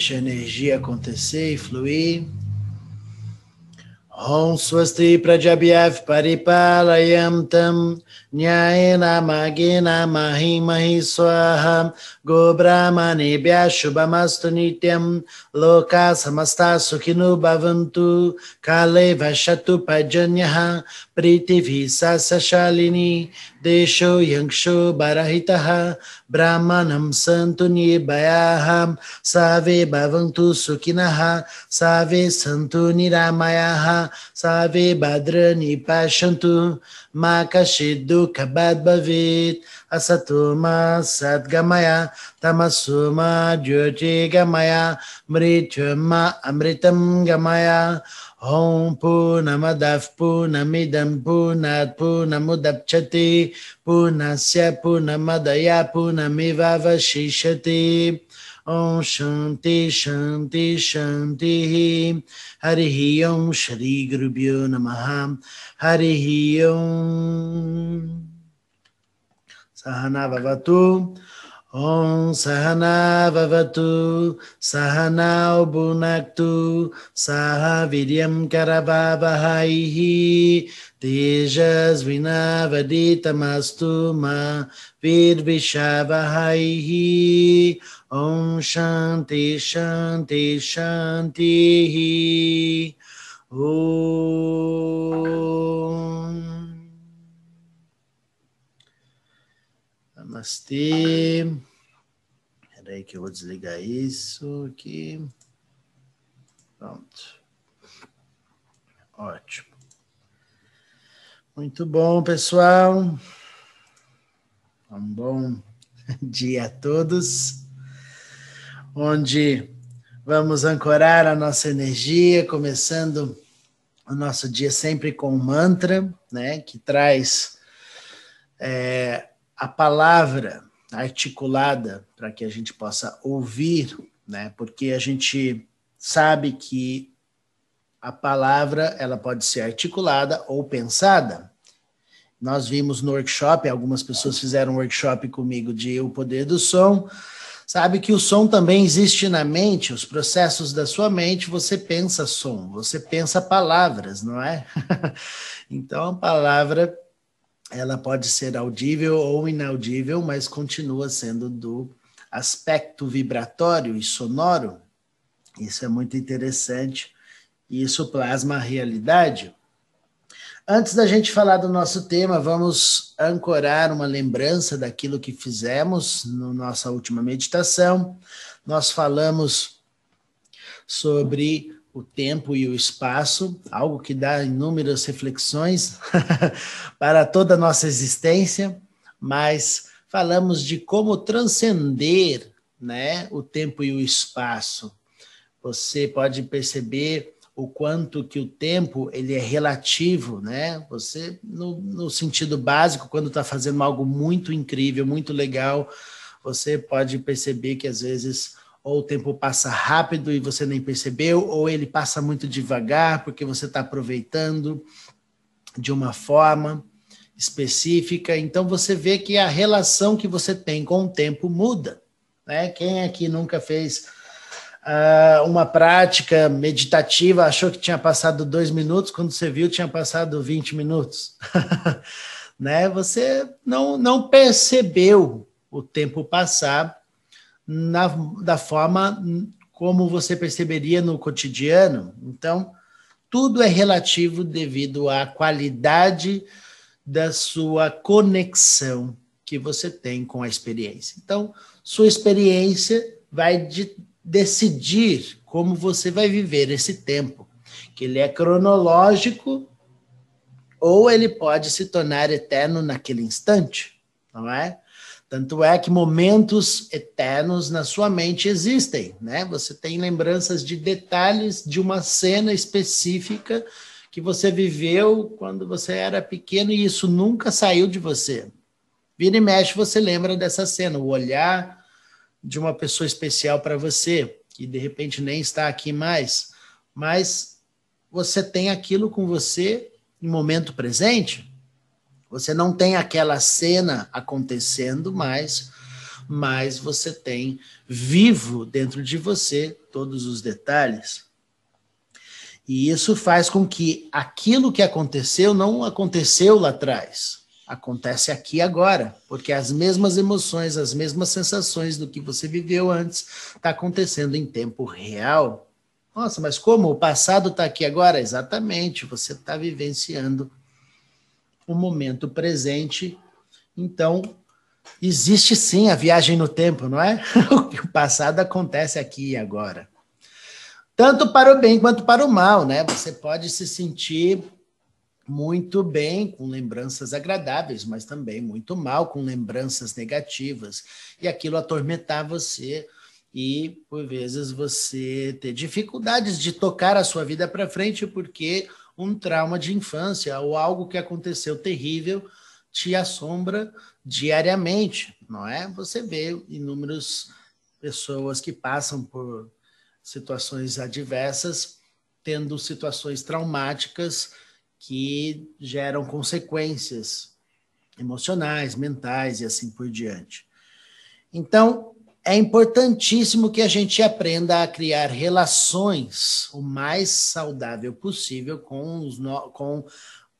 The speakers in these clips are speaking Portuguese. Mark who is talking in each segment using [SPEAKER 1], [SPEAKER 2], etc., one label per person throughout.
[SPEAKER 1] Deixa a energia acontecer e fluir. Om Swasti Prajabhyav Paripalayam Tam Nyayena Magena Mahi Mahi Swaha Gobrahmanebhya Shubhamastu Nityam Loka Samasta Sukhinu Bhavantu Kale Vashatu Pajanyaha Pritivi देशो यक्षो बरहितः, ब्राह्मणं सन्तु निर्भयाः, सावे भवन्तु सुखिनः, सावे सन्तु निरामयाः, सावे भद्रनि पश्यन्तु मा कश्चित् दुःखवद् भवेत्, असतो मा सद्गमय, तमसो मा ज्योतिर्गमय मृत्युं मा अमृतं गमय। ॐ पूर्णमदः पूर्णमिदं पूर्णात् पूर्णमुदप्स्यते पूर्णस्य पूर्णमदया पूर्णमिवावशिष्यते ॐ शान्ति शान्ति शान्तिः हरिः ॐ श्रीगुरुभ्यो नमः हरिः ॐ सहना भवतु। Om Sahana Vavatu Sahana Bunaktu Saha Vidyam Karavavahaihi Tejas Vinavaditamastu Ma Vidvishavahaihi. Om Shanti Shanti Shanti Om Namastê. Peraí que eu vou desligar isso aqui. Pronto. Ótimo. Muito bom, pessoal. Um bom dia a todos. Onde vamos ancorar a nossa energia, começando o nosso dia sempre com um mantra, né, que traz é, a palavra articulada para que a gente possa ouvir, né? Porque a gente sabe que a palavra ela pode ser articulada ou pensada. Nós vimos no workshop, algumas pessoas fizeram um workshop comigo de o poder do som. Sabe que o som também existe na mente, os processos da sua mente, você pensa som, você pensa palavras, não é? então a palavra ela pode ser audível ou inaudível, mas continua sendo do aspecto vibratório e sonoro. Isso é muito interessante e isso plasma a realidade. Antes da gente falar do nosso tema, vamos ancorar uma lembrança daquilo que fizemos na nossa última meditação. Nós falamos sobre o tempo e o espaço, algo que dá inúmeras reflexões para toda a nossa existência, mas falamos de como transcender né, o tempo e o espaço. Você pode perceber o quanto que o tempo ele é relativo, né? Você, no, no sentido básico, quando está fazendo algo muito incrível, muito legal, você pode perceber que às vezes ou o tempo passa rápido e você nem percebeu, ou ele passa muito devagar porque você está aproveitando de uma forma específica. Então você vê que a relação que você tem com o tempo muda. Né? Quem aqui nunca fez uh, uma prática meditativa, achou que tinha passado dois minutos, quando você viu, tinha passado 20 minutos. né? Você não, não percebeu o tempo passar na, da forma como você perceberia no cotidiano. Então, tudo é relativo devido à qualidade da sua conexão que você tem com a experiência. Então, sua experiência vai de, decidir como você vai viver esse tempo, que ele é cronológico ou ele pode se tornar eterno naquele instante, não é? Tanto é que momentos eternos na sua mente existem, né? Você tem lembranças de detalhes de uma cena específica que você viveu quando você era pequeno e isso nunca saiu de você. Vira e mexe, você lembra dessa cena, o olhar de uma pessoa especial para você, que de repente nem está aqui mais, mas você tem aquilo com você em momento presente. Você não tem aquela cena acontecendo, mas mais você tem vivo dentro de você todos os detalhes. E isso faz com que aquilo que aconteceu não aconteceu lá atrás. Acontece aqui agora, porque as mesmas emoções, as mesmas sensações do que você viveu antes está acontecendo em tempo real. Nossa, mas como o passado está aqui agora? Exatamente, você está vivenciando o momento presente. Então, existe sim a viagem no tempo, não é? o passado acontece aqui e agora tanto para o bem quanto para o mal, né? Você pode se sentir muito bem com lembranças agradáveis, mas também muito mal com lembranças negativas, e aquilo atormentar você e por vezes você ter dificuldades de tocar a sua vida para frente porque um trauma de infância ou algo que aconteceu terrível te assombra diariamente, não é? Você vê inúmeras pessoas que passam por situações adversas, tendo situações traumáticas que geram consequências emocionais, mentais e assim por diante. Então, é importantíssimo que a gente aprenda a criar relações o mais saudável possível com, os no... com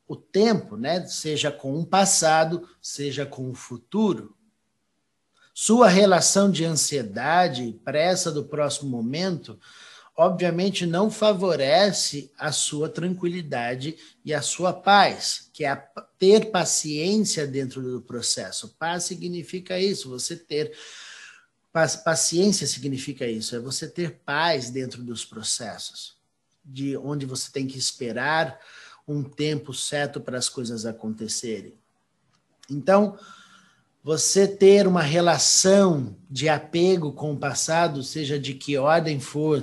[SPEAKER 1] o tempo, né? Seja com o passado, seja com o futuro. Sua relação de ansiedade, pressa do próximo momento, obviamente não favorece a sua tranquilidade e a sua paz, que é ter paciência dentro do processo. Paz significa isso, você ter paciência significa isso, é você ter paz dentro dos processos, de onde você tem que esperar um tempo certo para as coisas acontecerem. Então, você ter uma relação de apego com o passado, seja de que ordem for,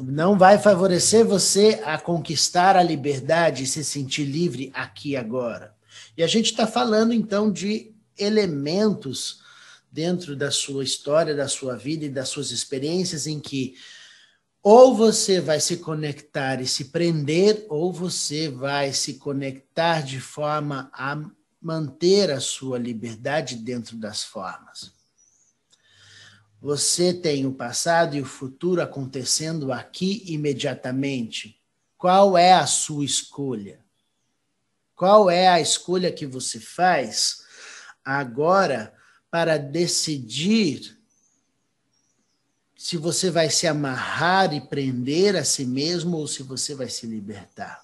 [SPEAKER 1] não vai favorecer você a conquistar a liberdade e se sentir livre aqui agora. E a gente está falando então de elementos dentro da sua história, da sua vida e das suas experiências em que ou você vai se conectar e se prender, ou você vai se conectar de forma a manter a sua liberdade dentro das formas. Você tem o passado e o futuro acontecendo aqui imediatamente. Qual é a sua escolha? Qual é a escolha que você faz agora para decidir se você vai se amarrar e prender a si mesmo ou se você vai se libertar?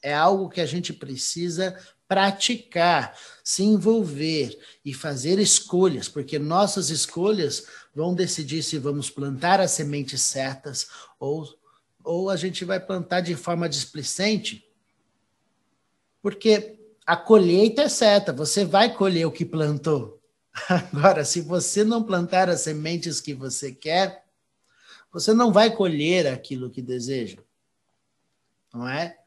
[SPEAKER 1] É algo que a gente precisa praticar, se envolver e fazer escolhas, porque nossas escolhas vão decidir se vamos plantar as sementes certas ou, ou a gente vai plantar de forma displicente. Porque a colheita é certa, você vai colher o que plantou. Agora, se você não plantar as sementes que você quer, você não vai colher aquilo que deseja. Não é?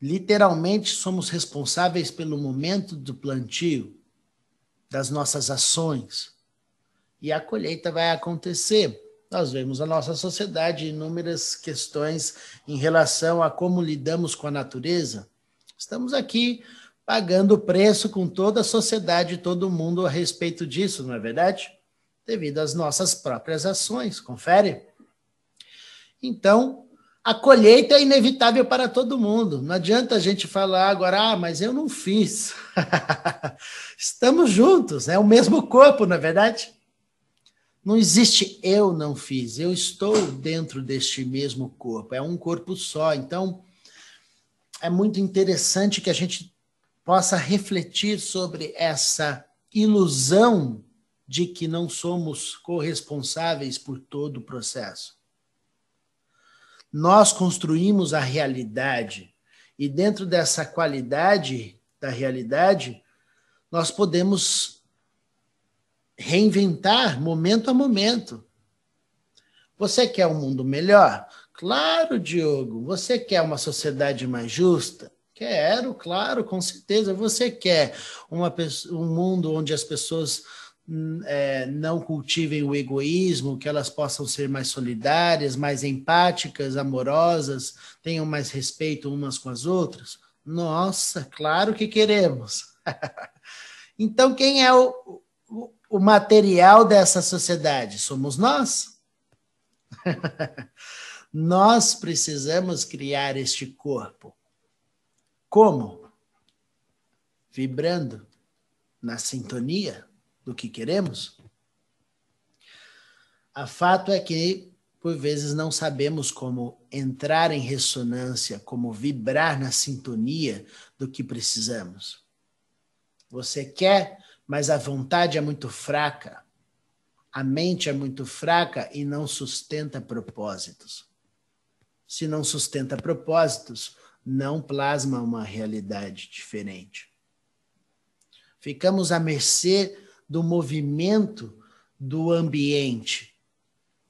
[SPEAKER 1] Literalmente, somos responsáveis pelo momento do plantio, das nossas ações. E a colheita vai acontecer. Nós vemos na nossa sociedade inúmeras questões em relação a como lidamos com a natureza. Estamos aqui pagando o preço com toda a sociedade, todo mundo a respeito disso, não é verdade? Devido às nossas próprias ações, confere? Então, a colheita é inevitável para todo mundo. Não adianta a gente falar agora, ah, mas eu não fiz. Estamos juntos, é o mesmo corpo, não é verdade? Não existe eu não fiz, eu estou dentro deste mesmo corpo, é um corpo só. Então, é muito interessante que a gente possa refletir sobre essa ilusão de que não somos corresponsáveis por todo o processo. Nós construímos a realidade e dentro dessa qualidade da realidade, nós podemos reinventar momento a momento. Você quer um mundo melhor? Claro, Diogo. Você quer uma sociedade mais justa? Quero, claro, com certeza. Você quer uma, um mundo onde as pessoas é, não cultivem o egoísmo, que elas possam ser mais solidárias, mais empáticas, amorosas, tenham mais respeito umas com as outras? Nossa, claro que queremos. então, quem é o, o material dessa sociedade? Somos nós. nós precisamos criar este corpo. Como? Vibrando na sintonia do que queremos. A fato é que, por vezes, não sabemos como entrar em ressonância, como vibrar na sintonia do que precisamos. Você quer, mas a vontade é muito fraca. A mente é muito fraca e não sustenta propósitos. Se não sustenta propósitos, não plasma uma realidade diferente. Ficamos à mercê do movimento do ambiente.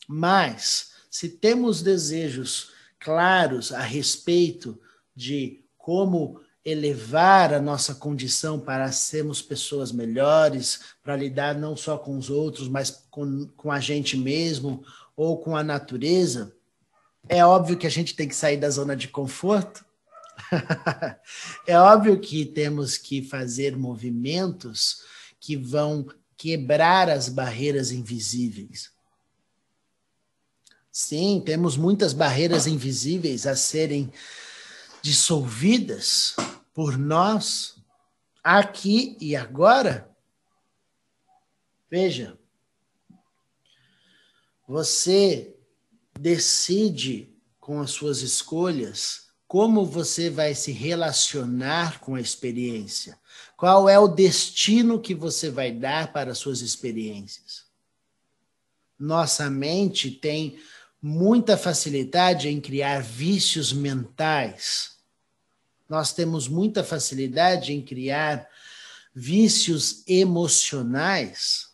[SPEAKER 1] Mas, se temos desejos claros a respeito de como elevar a nossa condição para sermos pessoas melhores, para lidar não só com os outros, mas com, com a gente mesmo ou com a natureza, é óbvio que a gente tem que sair da zona de conforto. é óbvio que temos que fazer movimentos que vão quebrar as barreiras invisíveis. Sim, temos muitas barreiras invisíveis a serem dissolvidas por nós, aqui e agora? Veja, você decide com as suas escolhas como você vai se relacionar com a experiência. Qual é o destino que você vai dar para as suas experiências? Nossa mente tem muita facilidade em criar vícios mentais nós temos muita facilidade em criar vícios emocionais.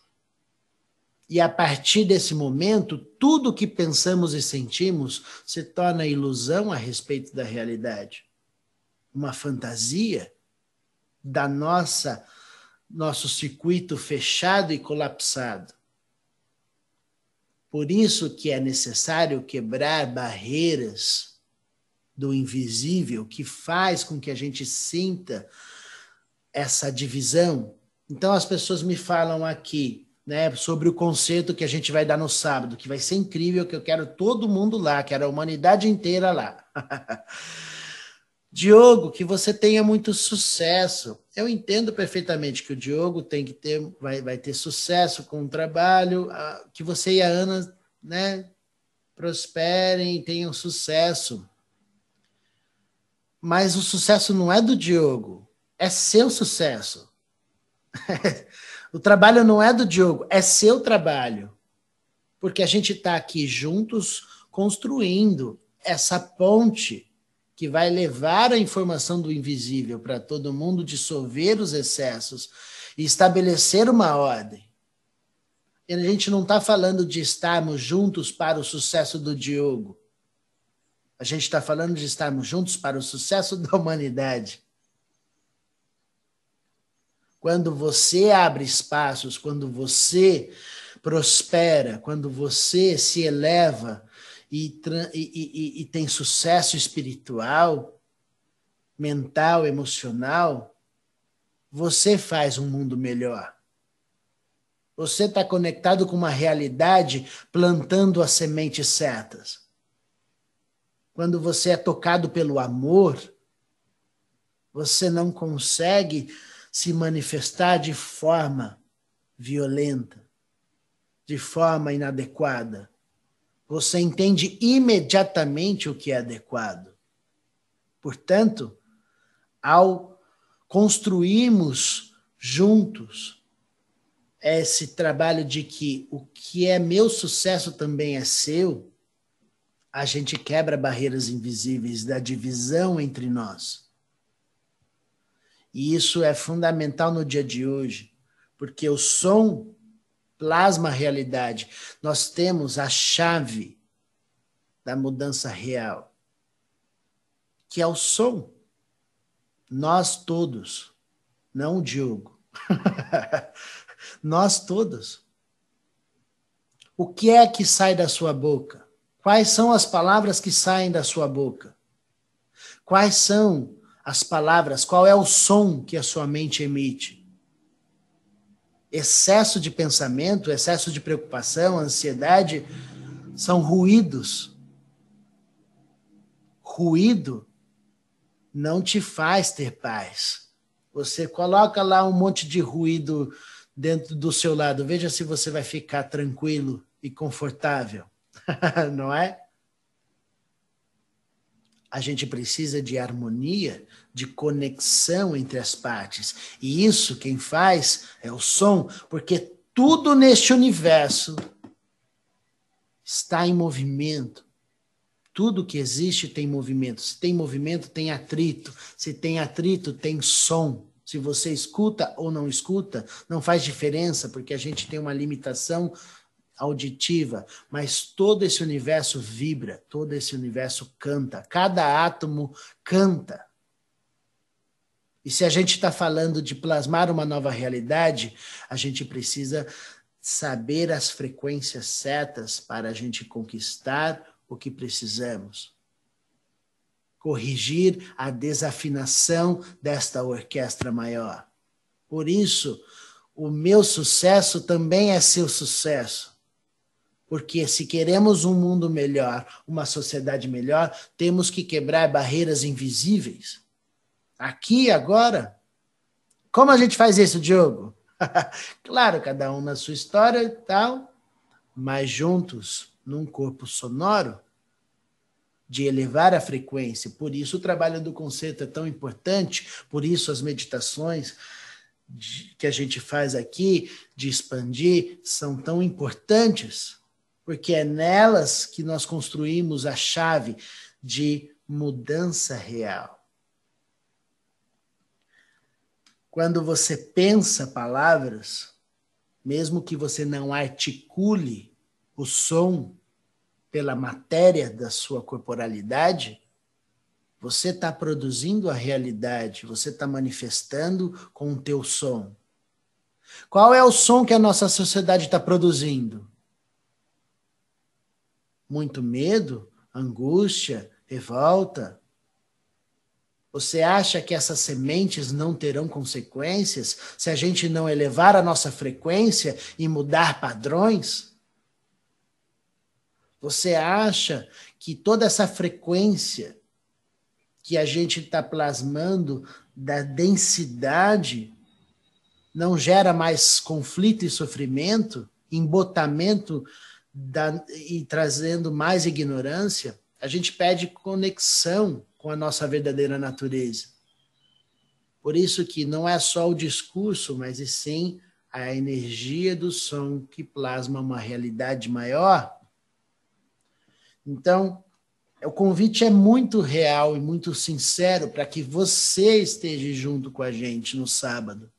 [SPEAKER 1] E a partir desse momento, tudo que pensamos e sentimos se torna ilusão a respeito da realidade. Uma fantasia da nossa nosso circuito fechado e colapsado. Por isso que é necessário quebrar barreiras do invisível que faz com que a gente sinta essa divisão. Então as pessoas me falam aqui, né, sobre o concerto que a gente vai dar no sábado, que vai ser incrível, que eu quero todo mundo lá, quero a humanidade inteira lá. Diogo, que você tenha muito sucesso. Eu entendo perfeitamente que o Diogo tem que ter, vai, vai ter sucesso com o trabalho, que você e a Ana, né, prosperem, tenham sucesso. Mas o sucesso não é do Diogo, é seu sucesso. o trabalho não é do Diogo, é seu trabalho. Porque a gente está aqui juntos construindo essa ponte que vai levar a informação do invisível para todo mundo, dissolver os excessos e estabelecer uma ordem. E a gente não está falando de estarmos juntos para o sucesso do Diogo. A gente está falando de estarmos juntos para o sucesso da humanidade. Quando você abre espaços, quando você prospera, quando você se eleva e, e, e, e tem sucesso espiritual, mental, emocional, você faz um mundo melhor. Você está conectado com uma realidade, plantando as sementes certas quando você é tocado pelo amor, você não consegue se manifestar de forma violenta, de forma inadequada. Você entende imediatamente o que é adequado. Portanto, ao construirmos juntos esse trabalho de que o que é meu sucesso também é seu, a gente quebra barreiras invisíveis da divisão entre nós. E isso é fundamental no dia de hoje, porque o som plasma a realidade. Nós temos a chave da mudança real, que é o som. Nós todos, não o Diogo. Nós todos. O que é que sai da sua boca? Quais são as palavras que saem da sua boca? Quais são as palavras? Qual é o som que a sua mente emite? Excesso de pensamento, excesso de preocupação, ansiedade são ruídos. Ruído não te faz ter paz. Você coloca lá um monte de ruído dentro do seu lado, veja se você vai ficar tranquilo e confortável, não é? A gente precisa de harmonia, de conexão entre as partes. E isso quem faz é o som, porque tudo neste universo está em movimento. Tudo que existe tem movimento. Se tem movimento, tem atrito. Se tem atrito, tem som. Se você escuta ou não escuta, não faz diferença, porque a gente tem uma limitação auditiva, mas todo esse universo vibra, todo esse universo canta, cada átomo canta. E se a gente está falando de plasmar uma nova realidade, a gente precisa saber as frequências certas para a gente conquistar o que precisamos. Corrigir a desafinação desta orquestra maior. Por isso, o meu sucesso também é seu sucesso. Porque se queremos um mundo melhor, uma sociedade melhor, temos que quebrar barreiras invisíveis. Aqui, agora. Como a gente faz isso, Diogo? claro, cada um na sua história e tal, mas juntos, num corpo sonoro, de elevar a frequência. Por isso, o trabalho do conceito é tão importante, por isso, as meditações que a gente faz aqui, de expandir, são tão importantes porque é nelas que nós construímos a chave de mudança real. Quando você pensa palavras, mesmo que você não articule o som pela matéria da sua corporalidade, você está produzindo a realidade, você está manifestando com o teu som. Qual é o som que a nossa sociedade está produzindo? Muito medo, angústia, revolta? Você acha que essas sementes não terão consequências se a gente não elevar a nossa frequência e mudar padrões? Você acha que toda essa frequência que a gente está plasmando da densidade não gera mais conflito e sofrimento, embotamento da, e trazendo mais ignorância, a gente pede conexão com a nossa verdadeira natureza. Por isso que não é só o discurso, mas e sim a energia do som que plasma uma realidade maior. Então, o convite é muito real e muito sincero para que você esteja junto com a gente no sábado.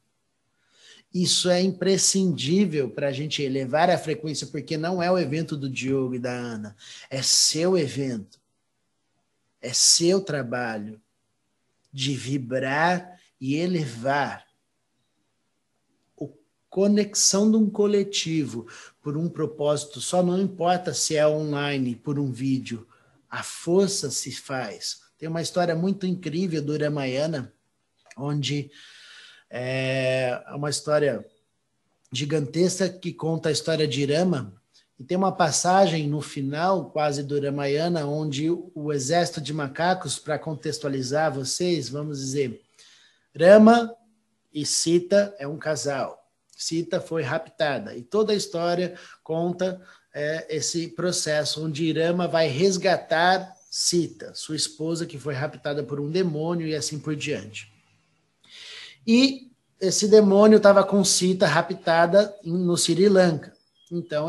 [SPEAKER 1] Isso é imprescindível para a gente elevar a frequência, porque não é o evento do Diogo e da Ana, é seu evento, é seu trabalho de vibrar e elevar a conexão de um coletivo por um propósito só, não importa se é online, por um vídeo, a força se faz. Tem uma história muito incrível do Ramayana, onde é uma história gigantesca que conta a história de Irama. E tem uma passagem no final, quase do Ramayana, onde o exército de macacos, para contextualizar vocês, vamos dizer, Rama e Sita é um casal. Sita foi raptada. E toda a história conta é, esse processo onde Irama vai resgatar Sita, sua esposa que foi raptada por um demônio e assim por diante. E esse demônio estava com Sita raptada no Sri Lanka. Então,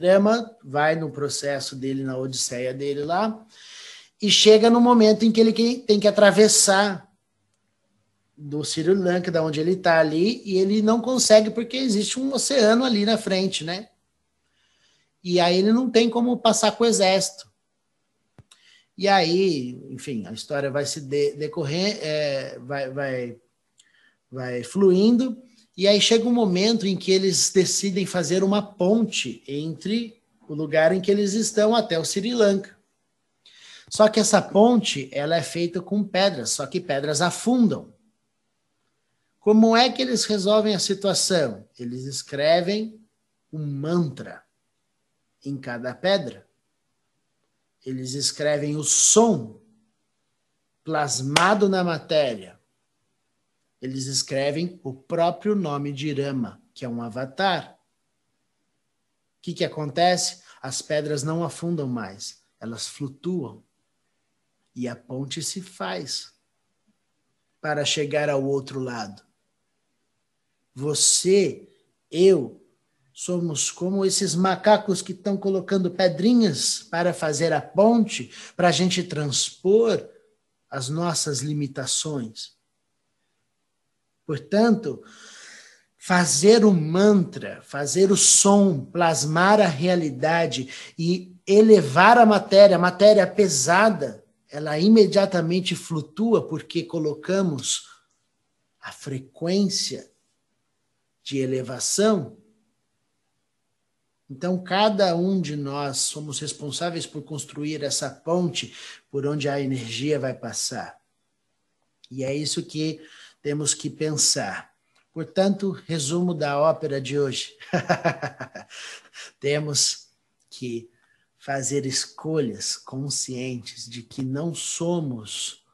[SPEAKER 1] Rama vai no processo dele, na odisseia dele lá, e chega no momento em que ele tem que atravessar do Sri Lanka, da onde ele está ali, e ele não consegue porque existe um oceano ali na frente, né? E aí ele não tem como passar com o exército. E aí, enfim, a história vai se de, decorrer, é, vai, vai vai fluindo, e aí chega um momento em que eles decidem fazer uma ponte entre o lugar em que eles estão até o Sri Lanka. Só que essa ponte ela é feita com pedras, só que pedras afundam. Como é que eles resolvem a situação? Eles escrevem um mantra em cada pedra. Eles escrevem o som plasmado na matéria. Eles escrevem o próprio nome de Rama, que é um avatar. O que, que acontece? As pedras não afundam mais, elas flutuam. E a ponte se faz para chegar ao outro lado. Você, eu, somos como esses macacos que estão colocando pedrinhas para fazer a ponte, para a gente transpor as nossas limitações. Portanto, fazer o mantra, fazer o som, plasmar a realidade e elevar a matéria, a matéria pesada, ela imediatamente flutua porque colocamos a frequência de elevação. Então, cada um de nós somos responsáveis por construir essa ponte por onde a energia vai passar. E é isso que temos que pensar. Portanto, resumo da ópera de hoje. temos que fazer escolhas conscientes de que não somos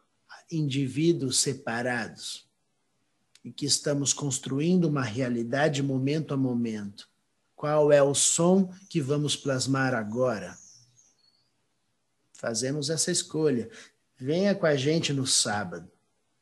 [SPEAKER 1] indivíduos separados e que estamos construindo uma realidade momento a momento. Qual é o som que vamos plasmar agora? Fazemos essa escolha. Venha com a gente no sábado.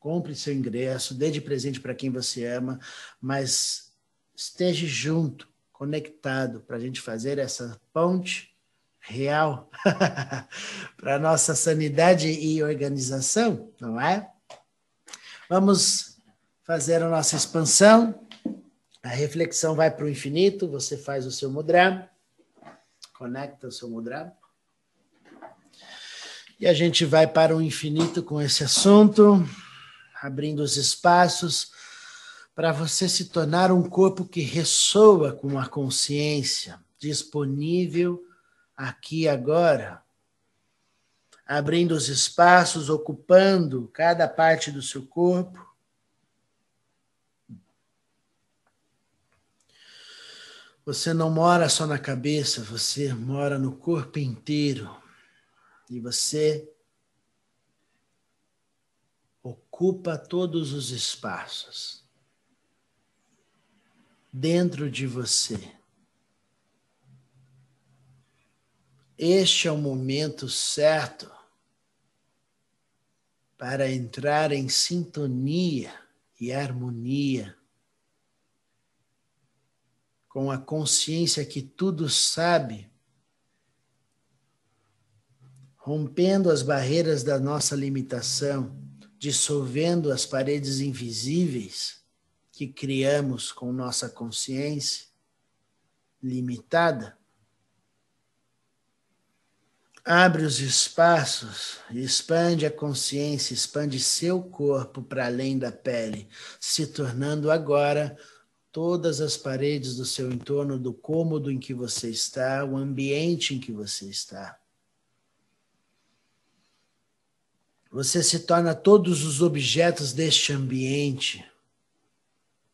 [SPEAKER 1] Compre seu ingresso, dê de presente para quem você ama, mas esteja junto, conectado, para a gente fazer essa ponte real para nossa sanidade e organização, não é? Vamos fazer a nossa expansão. A reflexão vai para o infinito, você faz o seu mudra, conecta o seu mudra. E a gente vai para o infinito com esse assunto, abrindo os espaços para você se tornar um corpo que ressoa com a consciência, disponível aqui agora, abrindo os espaços, ocupando cada parte do seu corpo Você não mora só na cabeça, você mora no corpo inteiro. E você ocupa todos os espaços dentro de você. Este é o momento certo para entrar em sintonia e harmonia com a consciência que tudo sabe, rompendo as barreiras da nossa limitação, dissolvendo as paredes invisíveis que criamos com nossa consciência limitada. Abre os espaços, expande a consciência, expande seu corpo para além da pele, se tornando agora todas as paredes do seu entorno, do cômodo em que você está, o ambiente em que você está. Você se torna todos os objetos deste ambiente.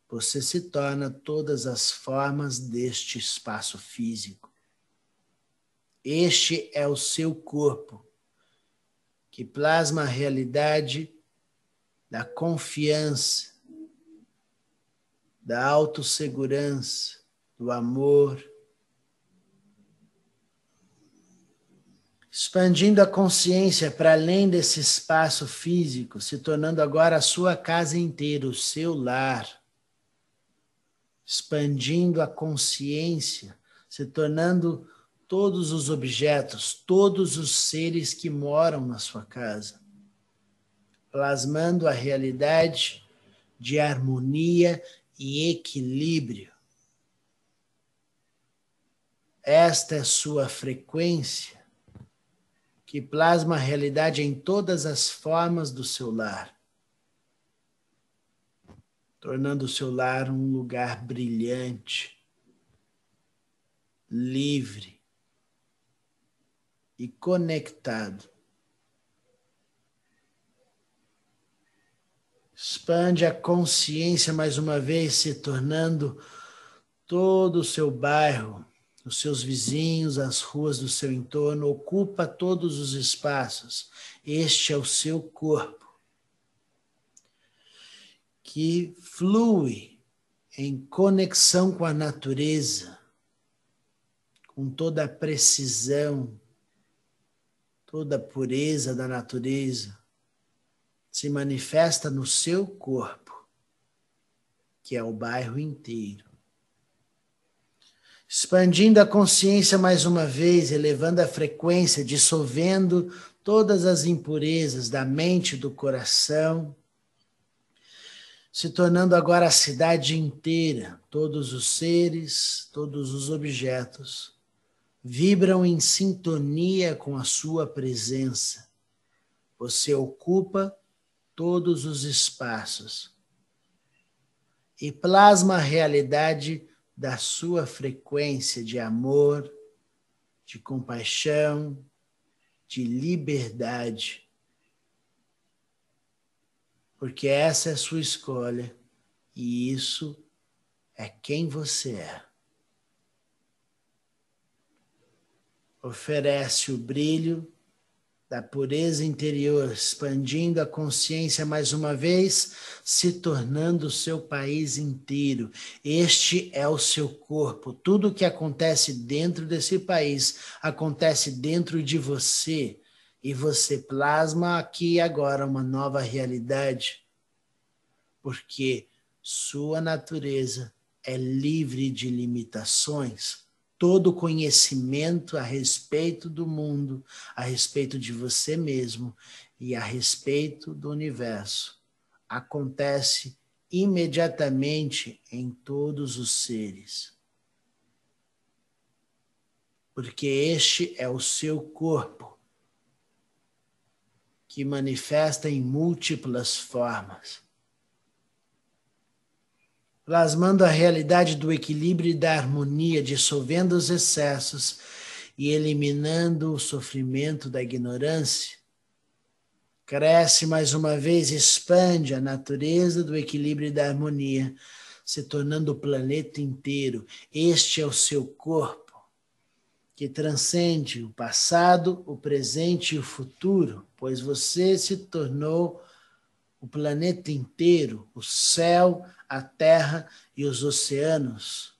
[SPEAKER 1] Você se torna todas as formas deste espaço físico. Este é o seu corpo, que plasma a realidade da confiança, da autossegurança, do amor. Expandindo a consciência para além desse espaço físico, se tornando agora a sua casa inteira, o seu lar. Expandindo a consciência, se tornando todos os objetos, todos os seres que moram na sua casa, plasmando a realidade de harmonia e equilíbrio. Esta é sua frequência que plasma a realidade em todas as formas do seu lar, tornando o seu lar um lugar brilhante, livre e conectado. Expande a consciência mais uma vez, se tornando todo o seu bairro, os seus vizinhos, as ruas do seu entorno, ocupa todos os espaços. Este é o seu corpo que flui em conexão com a natureza, com toda a precisão, toda a pureza da natureza se manifesta no seu corpo, que é o bairro inteiro. Expandindo a consciência mais uma vez, elevando a frequência, dissolvendo todas as impurezas da mente e do coração, se tornando agora a cidade inteira, todos os seres, todos os objetos vibram em sintonia com a sua presença. Você ocupa todos os espaços e plasma a realidade da sua frequência de amor, de compaixão, de liberdade. Porque essa é a sua escolha e isso é quem você é. Oferece o brilho da pureza interior, expandindo a consciência mais uma vez, se tornando o seu país inteiro. Este é o seu corpo. Tudo o que acontece dentro desse país acontece dentro de você. E você plasma aqui e agora uma nova realidade. Porque sua natureza é livre de limitações todo conhecimento a respeito do mundo, a respeito de você mesmo e a respeito do universo acontece imediatamente em todos os seres. Porque este é o seu corpo que manifesta em múltiplas formas plasmando a realidade do equilíbrio e da harmonia, dissolvendo os excessos e eliminando o sofrimento da ignorância. Cresce mais uma vez, expande a natureza do equilíbrio e da harmonia, se tornando o planeta inteiro. Este é o seu corpo, que transcende o passado, o presente e o futuro, pois você se tornou o planeta inteiro, o céu, a terra e os oceanos.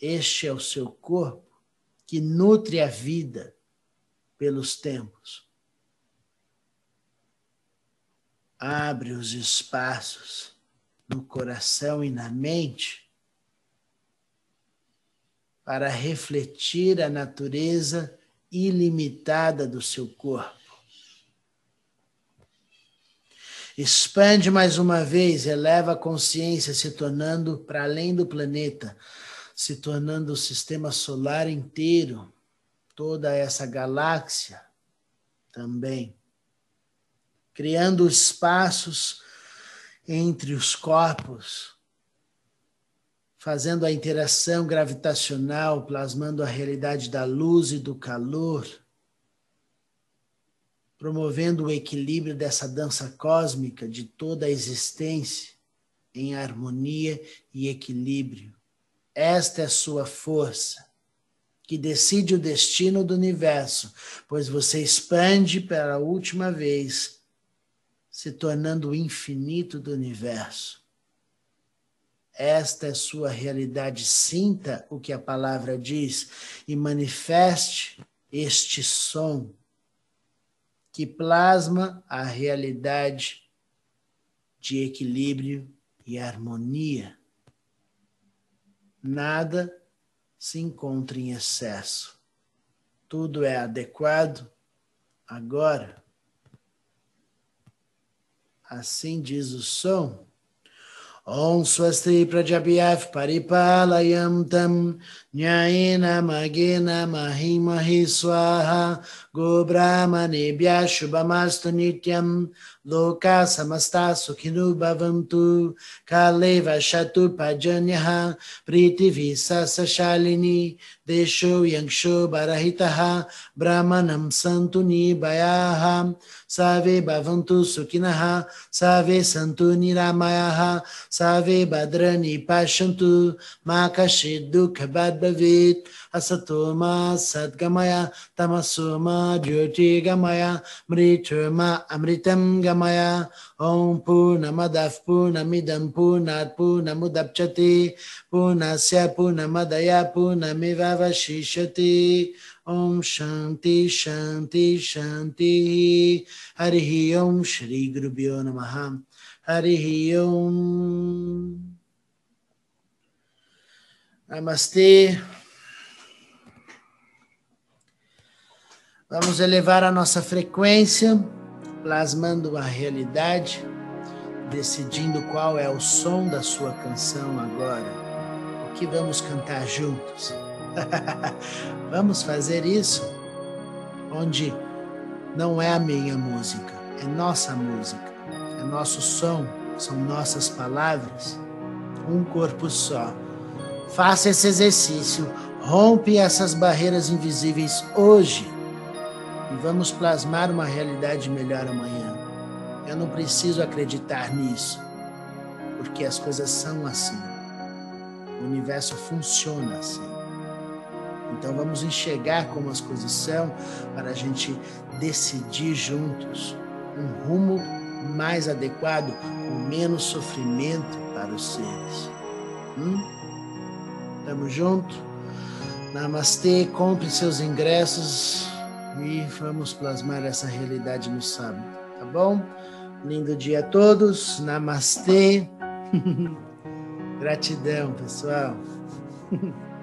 [SPEAKER 1] Este é o seu corpo que nutre a vida pelos tempos. Abre os espaços no coração e na mente para refletir a natureza ilimitada do seu corpo. Expande mais uma vez, eleva a consciência, se tornando para além do planeta, se tornando o sistema solar inteiro, toda essa galáxia também. Criando espaços entre os corpos, fazendo a interação gravitacional, plasmando a realidade da luz e do calor promovendo o equilíbrio dessa dança cósmica de toda a existência em harmonia e equilíbrio. Esta é sua força, que decide o destino do universo, pois você expande pela última vez, se tornando o infinito do universo. Esta é sua realidade. Sinta o que a palavra diz e manifeste este som que plasma a realidade de equilíbrio e harmonia. Nada se encontra em excesso. Tudo é adequado agora. Assim diz o som. Om Swasti Prajabhyaf Paripalayam Tam Nyayena Magena Mahimahi Swaha गोब्राह्मणेभ्यः शुभमास्तु नित्यं लोका समस्ता सुखिनो भवन्तु काले वसतु पर्जन्यः पृथिवी सस्यशालिनी देशो यक्षो बरहितः ब्राह्मणं सन्तु निभयाः सर्वे भवन्तु सुखिनः सर्वे सन्तु निरामयाः सर्वे भद्रनि पश्यन्तु मा कश्चित् दुःखभाग् भवेत् asatoma sadgamaya, tamasoma jyotigamaya, mrituma amritam gamaya, om punamadav punamidam punat punamudapchati, punasya punamadaya Om Shanti Shanti Shanti. Hari Om ओम Guru गुरुभ्यो Maham Hari Om. Namaste. Vamos elevar a nossa frequência, plasmando a realidade, decidindo qual é o som da sua canção agora. O que vamos cantar juntos? vamos fazer isso onde não é a minha música, é nossa música, é nosso som, são nossas palavras, um corpo só. Faça esse exercício, rompe essas barreiras invisíveis hoje e vamos plasmar uma realidade melhor amanhã. Eu não preciso acreditar nisso, porque as coisas são assim. O universo funciona assim. Então vamos enxergar como as coisas são para a gente decidir juntos um rumo mais adequado, com menos sofrimento para os seres. Hum? Tamo junto? Namastê, compre seus ingressos e vamos plasmar essa realidade no sábado, tá bom? Lindo dia a todos, namastê. Gratidão, pessoal.